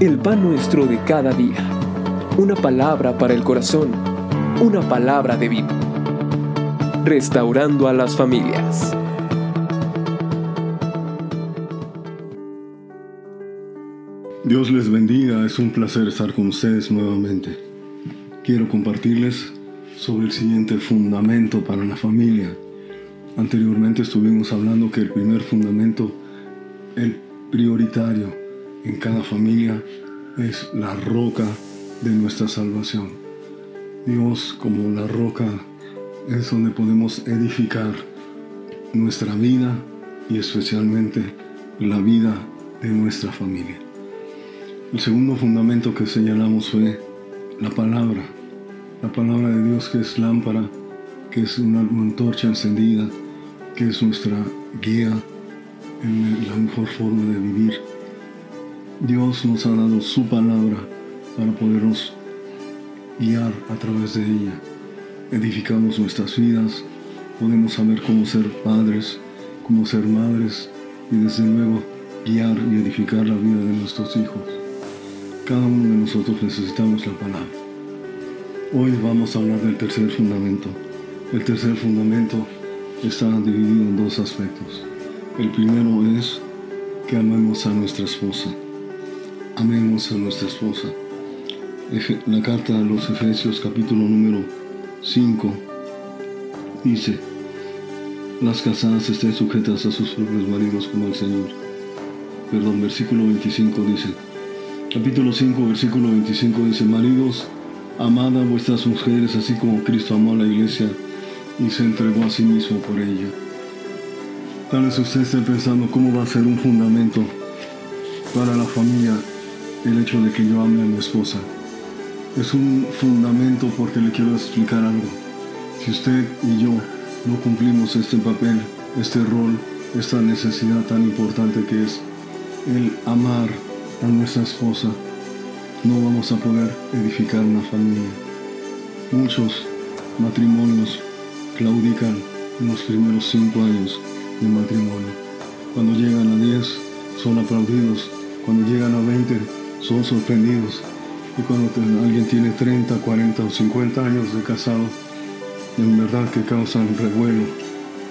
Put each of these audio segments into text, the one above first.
el pan nuestro de cada día. Una palabra para el corazón, una palabra de vida. Restaurando a las familias. Dios les bendiga, es un placer estar con ustedes nuevamente. Quiero compartirles sobre el siguiente fundamento para la familia. Anteriormente estuvimos hablando que el primer fundamento, el prioritario en cada familia, es la roca de nuestra salvación. Dios como la roca es donde podemos edificar nuestra vida y especialmente la vida de nuestra familia. El segundo fundamento que señalamos fue la palabra, la palabra de Dios que es lámpara, que es una, antorcha encendida, que es nuestra guía en la mejor forma de vivir. Dios nos ha dado su palabra para podernos guiar a través de ella. Edificamos nuestras vidas, podemos saber cómo ser padres, cómo ser madres y desde luego guiar y edificar la vida de nuestros hijos. Cada uno de nosotros necesitamos la palabra. Hoy vamos a hablar del tercer fundamento. El tercer fundamento está dividido en dos aspectos. El primero es que amemos a nuestra esposa. Amemos a nuestra esposa. La carta a los Efesios capítulo número 5 dice, las casadas estén sujetas a sus propios maridos como al Señor. Perdón, versículo 25 dice, capítulo 5, versículo 25 dice, maridos, amad a vuestras mujeres así como Cristo amó a la iglesia y se entregó a sí mismo por ella. Tal vez usted esté pensando cómo va a ser un fundamento para la familia el hecho de que yo ame a mi esposa. Es un fundamento porque le quiero explicar algo. Si usted y yo no cumplimos este papel, este rol, esta necesidad tan importante que es el amar a nuestra esposa, no vamos a poder edificar una familia. Muchos matrimonios claudican en los primeros cinco años de matrimonio. Cuando llegan a 10 son aplaudidos, cuando llegan a 20 son sorprendidos y cuando alguien tiene 30, 40 o 50 años de casado, en verdad que causan revuelo,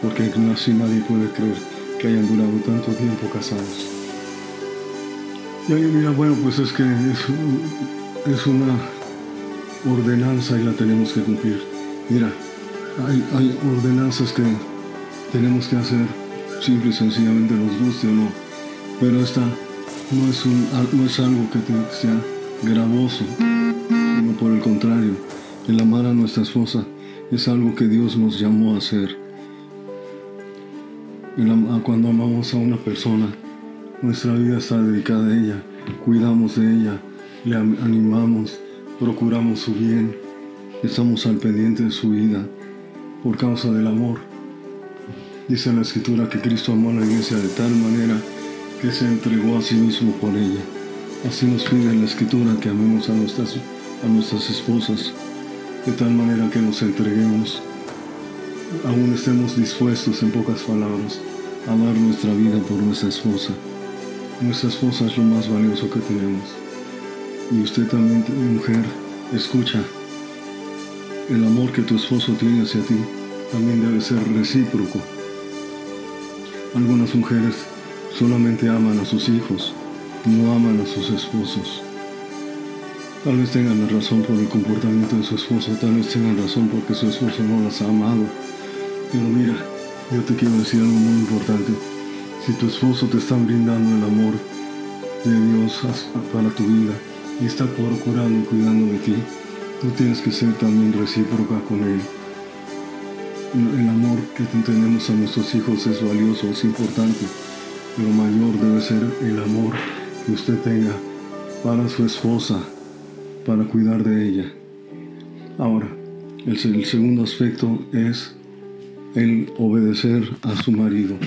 porque así nadie puede creer que hayan durado tanto tiempo casados. Y alguien mira, bueno, pues es que es, una ordenanza y la tenemos que cumplir. Mira, hay, ordenanzas que tenemos que hacer simple y sencillamente nos guste o no, pero esta no es, un, no es algo que sea gravoso, sino por el contrario, el amar a nuestra esposa es algo que Dios nos llamó a hacer. Cuando amamos a una persona, nuestra vida está dedicada a ella, cuidamos de ella, le animamos, procuramos su bien, estamos al pendiente de su vida por causa del amor. Dice la escritura que Cristo amó a la iglesia de tal manera se entregó a sí mismo por ella. Así nos pide la escritura que amemos a nuestras, a nuestras esposas de tal manera que nos entreguemos, aún estemos dispuestos en pocas palabras a dar nuestra vida por nuestra esposa. Nuestra esposa es lo más valioso que tenemos. Y usted también, mujer, escucha. El amor que tu esposo tiene hacia ti también debe ser recíproco. Algunas mujeres solamente aman a sus hijos, no aman a sus esposos. Tal vez tengan la razón por el comportamiento de su esposo, tal vez tengan razón porque su esposo no las ha amado. Pero mira, yo te quiero decir algo muy importante. Si tu esposo te está brindando el amor de Dios para tu vida y está procurando y cuidando de ti, tú tienes que ser también recíproca con Él. El amor que tenemos a nuestros hijos es valioso, es importante, pero mayor debe ser el amor que usted tenga para su esposa, para cuidar de ella. Ahora, el segundo aspecto es el obedecer a su marido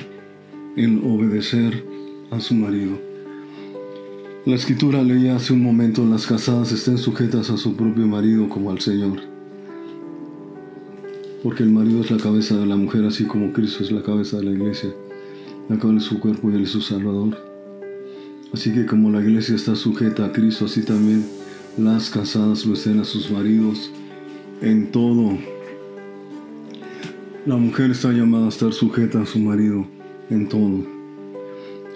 el obedecer a su marido. La escritura leía hace un momento, las casadas estén sujetas a su propio marido como al Señor. Porque el marido es la cabeza de la mujer, así como Cristo es la cabeza de la iglesia, la cual es su cuerpo y él es su Salvador. Así que como la iglesia está sujeta a Cristo, así también las casadas lo estén a sus maridos en todo. La mujer está llamada a estar sujeta a su marido en todo.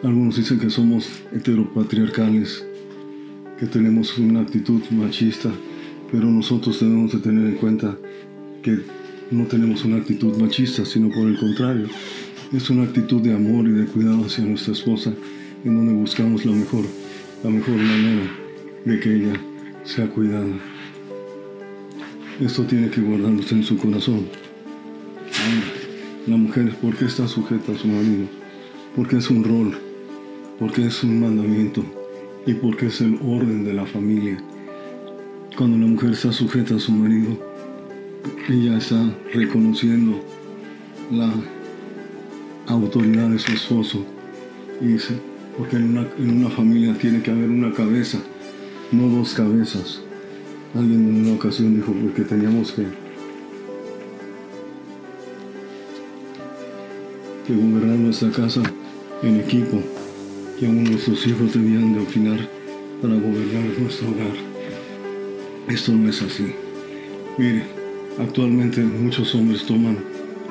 Algunos dicen que somos heteropatriarcales, que tenemos una actitud machista, pero nosotros debemos de tener en cuenta que no tenemos una actitud machista, sino por el contrario, es una actitud de amor y de cuidado hacia nuestra esposa, en donde buscamos la mejor, la mejor manera de que ella sea cuidada. Esto tiene que guardarse en su corazón. La mujer, ¿por qué está sujeta a su marido? Porque es un rol, porque es un mandamiento y porque es el orden de la familia. Cuando la mujer está sujeta a su marido, ella está reconociendo la autoridad de su esposo. Y dice, porque en una, en una familia tiene que haber una cabeza, no dos cabezas. Alguien en una ocasión dijo, porque teníamos que, que gobernar nuestra casa en equipo, que aún nuestros hijos debían de opinar para gobernar nuestro hogar. Esto no es así. Mire, actualmente muchos hombres toman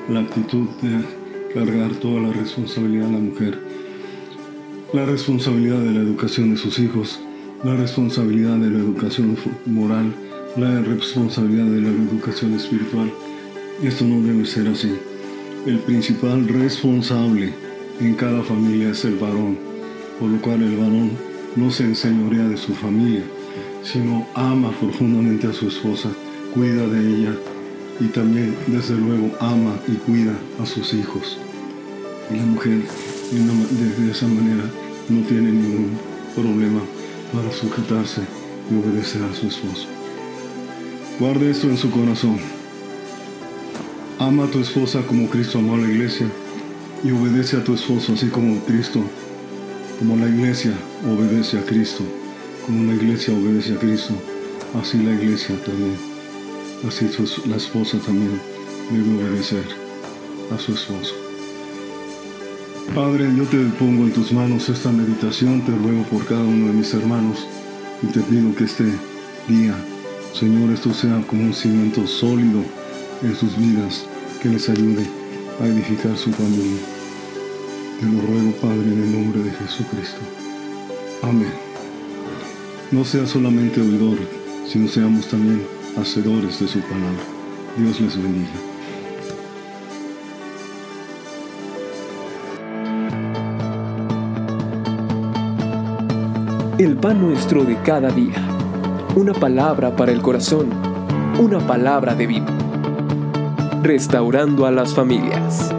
la actitud de cargar toda la responsabilidad a la mujer. La responsabilidad de la educación de sus hijos, la responsabilidad de la educación moral, la responsabilidad de la educación espiritual. Esto no debe ser así. El principal responsable en cada familia es el varón, por lo cual el varón no se enseñorea de su familia, sino ama profundamente a su esposa, cuida de ella y también, desde luego, ama y cuida a sus hijos. Y la mujer, de esa manera, no tiene ningún problema para sujetarse y obedecer a su esposo. Guarde esto en su corazón. Ama a tu esposa como Cristo amó a la iglesia y obedece a tu esposo así como Cristo, como la iglesia obedece a Cristo, como la iglesia obedece a Cristo, así la iglesia también, así la esposa también debe obedecer a su esposo. Padre, yo te pongo en tus manos esta meditación, te ruego por cada uno de mis hermanos y te pido que este día, Señor, esto sea como un cimiento sólido en sus vidas, que les ayude a edificar su familia. Te lo ruego, Padre, en el nombre de Jesucristo. Amén. No sea solamente oidor, sino seamos también hacedores de su palabra. Dios les bendiga. El pan nuestro de cada día. Una palabra para el corazón. Una palabra de vida. Restaurando a las familias.